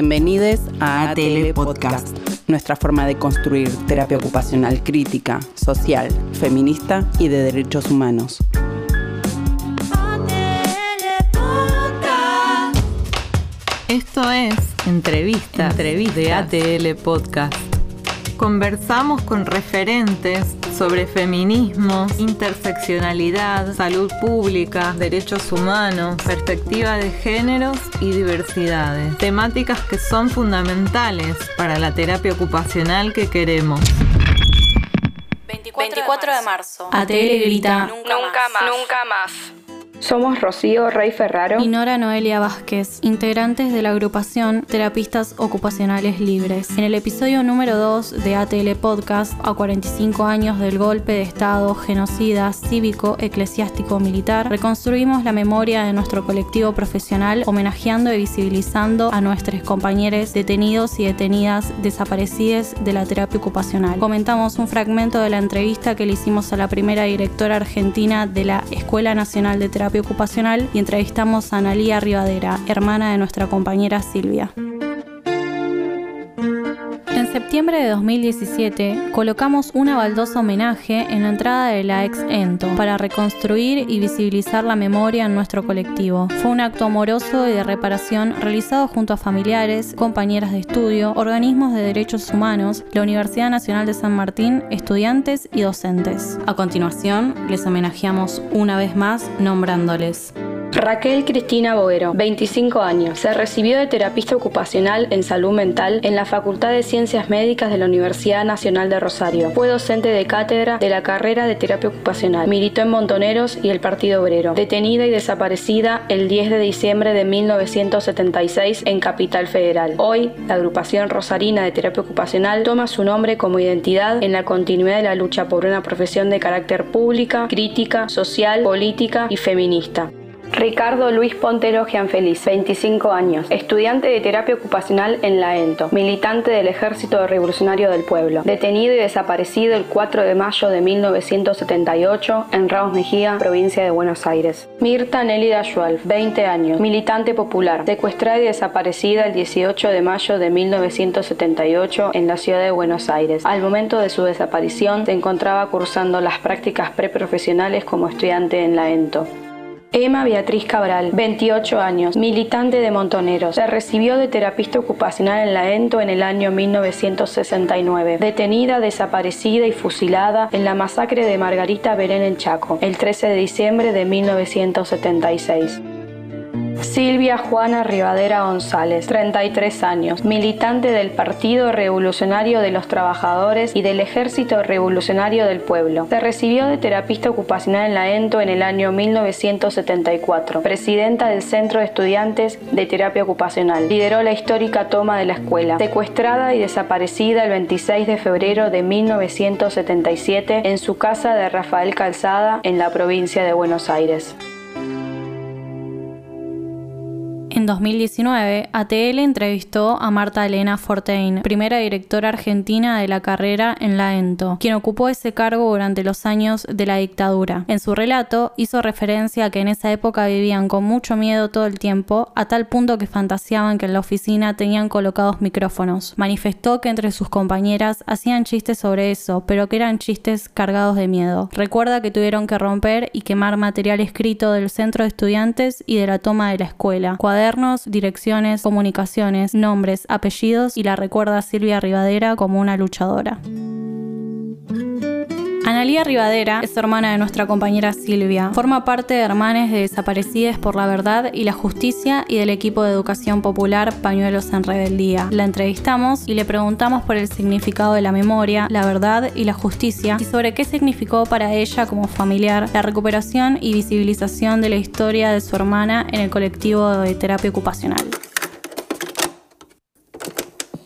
Bienvenidos a ATL Podcast, nuestra forma de construir terapia ocupacional crítica, social, feminista y de derechos humanos. Esto es Entrevista, de ATL Podcast. Conversamos con referentes sobre feminismo, interseccionalidad, salud pública, derechos humanos, perspectiva de géneros y diversidades. Temáticas que son fundamentales para la terapia ocupacional que queremos. 24, de marzo. ATL grita. Nunca, más. Nunca más. Somos Rocío Rey Ferraro y Nora Noelia Vázquez, integrantes de la agrupación Terapistas Ocupacionales Libres. En el episodio número 2 de ATL Podcast, a 45 años del golpe de Estado genocida cívico, eclesiástico, militar, reconstruimos la memoria de nuestro colectivo profesional, homenajeando y visibilizando a nuestros compañeros detenidos y detenidas desaparecidas de la terapia ocupacional. Comentamos un fragmento de la entrevista que le hicimos a la primera directora argentina de la Escuela Nacional de Terapia ocupacional y entrevistamos a Analía Rivadera, hermana de nuestra compañera Silvia. En septiembre de 2017 colocamos una baldosa homenaje en la entrada de la ex Ento para reconstruir y visibilizar la memoria en nuestro colectivo. Fue un acto amoroso y de reparación realizado junto a familiares, compañeras de estudio, organismos de derechos humanos, la Universidad Nacional de San Martín, estudiantes y docentes. A continuación, les homenajeamos una vez más nombrándoles. Raquel Cristina Boero, 25 años. Se recibió de terapista ocupacional en salud mental en la Facultad de Ciencias Médicas de la Universidad Nacional de Rosario. Fue docente de cátedra de la carrera de terapia ocupacional. Militó en Montoneros y el Partido Obrero. Detenida y desaparecida el 10 de diciembre de 1976 en Capital Federal. Hoy, la agrupación rosarina de terapia ocupacional toma su nombre como identidad en la continuidad de la lucha por una profesión de carácter pública, crítica, social, política y feminista. Ricardo Luis Pontero Gianfeliz, 25 años, estudiante de terapia ocupacional en la ENTO, militante del Ejército Revolucionario del Pueblo, detenido y desaparecido el 4 de mayo de 1978 en Ramos Mejía, provincia de Buenos Aires. Mirta Nélida Schwalf, 20 años, militante popular, secuestrada y desaparecida el 18 de mayo de 1978 en la ciudad de Buenos Aires. Al momento de su desaparición se encontraba cursando las prácticas preprofesionales como estudiante en la ENTO. Emma Beatriz Cabral, 28 años, militante de Montoneros. Se recibió de terapista ocupacional en la ENTO en el año 1969. Detenida, desaparecida y fusilada en la masacre de Margarita Belén en Chaco, el 13 de diciembre de 1976. Silvia Juana Rivadera González, 33 años, militante del Partido Revolucionario de los Trabajadores y del Ejército Revolucionario del Pueblo. Se recibió de terapista ocupacional en la ENTO en el año 1974, presidenta del Centro de Estudiantes de Terapia Ocupacional. Lideró la histórica toma de la escuela. Secuestrada y desaparecida el 26 de febrero de 1977 en su casa de Rafael Calzada en la provincia de Buenos Aires. En 2019, ATL entrevistó a Marta Elena Fortein, primera directora argentina de la carrera en la ENTO, quien ocupó ese cargo durante los años de la dictadura. En su relato hizo referencia a que en esa época vivían con mucho miedo todo el tiempo, a tal punto que fantaseaban que en la oficina tenían colocados micrófonos. Manifestó que entre sus compañeras hacían chistes sobre eso, pero que eran chistes cargados de miedo. Recuerda que tuvieron que romper y quemar material escrito del centro de estudiantes y de la toma de la escuela direcciones, comunicaciones, nombres, apellidos y la recuerda Silvia Rivadera como una luchadora. Analía Rivadera es hermana de nuestra compañera Silvia. Forma parte de Hermanes de Desaparecidas por la Verdad y la Justicia y del equipo de educación popular Pañuelos en Rebeldía. La entrevistamos y le preguntamos por el significado de la memoria, la verdad y la justicia y sobre qué significó para ella como familiar la recuperación y visibilización de la historia de su hermana en el colectivo de terapia ocupacional.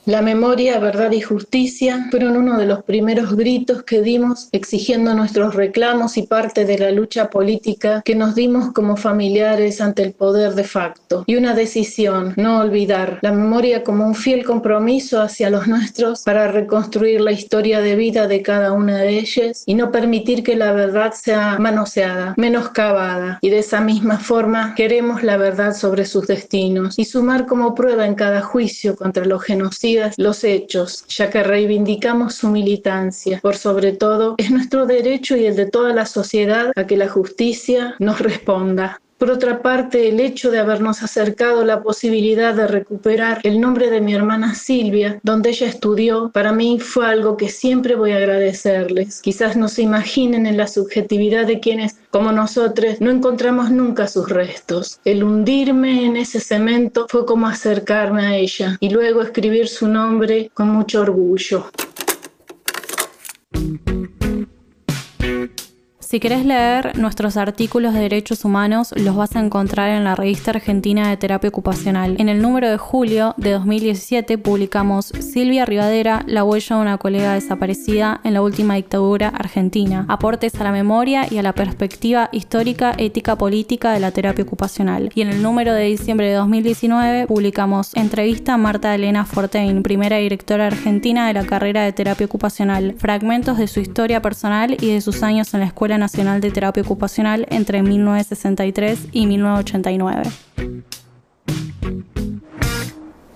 La memoria, verdad y justicia fueron uno de los primeros gritos que dimos exigiendo nuestros reclamos y parte de la lucha política que nos dimos como familiares ante el poder de facto. Y una decisión, no olvidar la memoria como un fiel compromiso hacia los nuestros para reconstruir la historia de vida de cada una de ellas y no permitir que la verdad sea manoseada, menoscabada. Y de esa misma forma queremos la verdad sobre sus destinos y sumar como prueba en cada juicio contra los los hechos, ya que reivindicamos su militancia. Por sobre todo, es nuestro derecho y el de toda la sociedad a que la justicia nos responda. Por otra parte, el hecho de habernos acercado la posibilidad de recuperar el nombre de mi hermana Silvia, donde ella estudió, para mí fue algo que siempre voy a agradecerles. Quizás no se imaginen en la subjetividad de quienes, como nosotros, no encontramos nunca sus restos. El hundirme en ese cemento fue como acercarme a ella y luego escribir su nombre con mucho orgullo. Si querés leer nuestros artículos de derechos humanos, los vas a encontrar en la revista argentina de terapia ocupacional. En el número de julio de 2017 publicamos Silvia Rivadera, la huella de una colega desaparecida en la última dictadura argentina, aportes a la memoria y a la perspectiva histórica, ética, política de la terapia ocupacional. Y en el número de diciembre de 2019 publicamos entrevista a Marta Elena Fortein, primera directora argentina de la carrera de terapia ocupacional, fragmentos de su historia personal y de sus años en la Escuela Nacional de Terapia Ocupacional entre 1963 y 1989.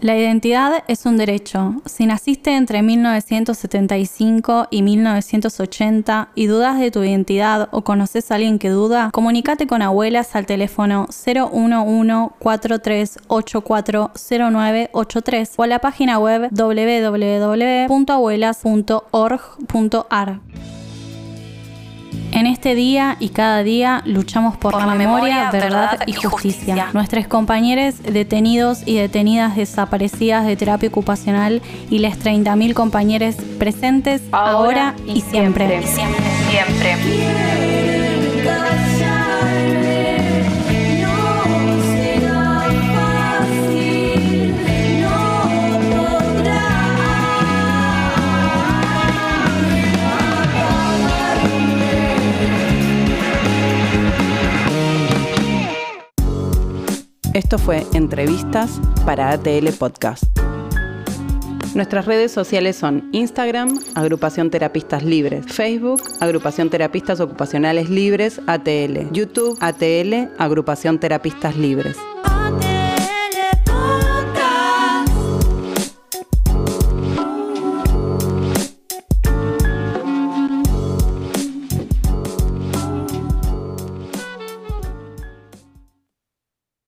La identidad es un derecho. Si naciste entre 1975 y 1980 y dudas de tu identidad o conoces a alguien que duda, comunícate con abuelas al teléfono 011-4384-0983 o a la página web www.abuelas.org.ar. En este día y cada día luchamos por, la, memoria, verdad, y justicia. Nuestros compañeros detenidos y detenidas desaparecidas de terapia ocupacional y las 30.000 compañeros presentes ahora, y, siempre. siempre. siempre. Esto fue Entrevistas para ATL Podcast. Nuestras redes sociales son Instagram, Agrupación Terapistas Libres, Facebook, Agrupación Terapistas Ocupacionales Libres, ATL, YouTube, ATL, Agrupación Terapistas Libres.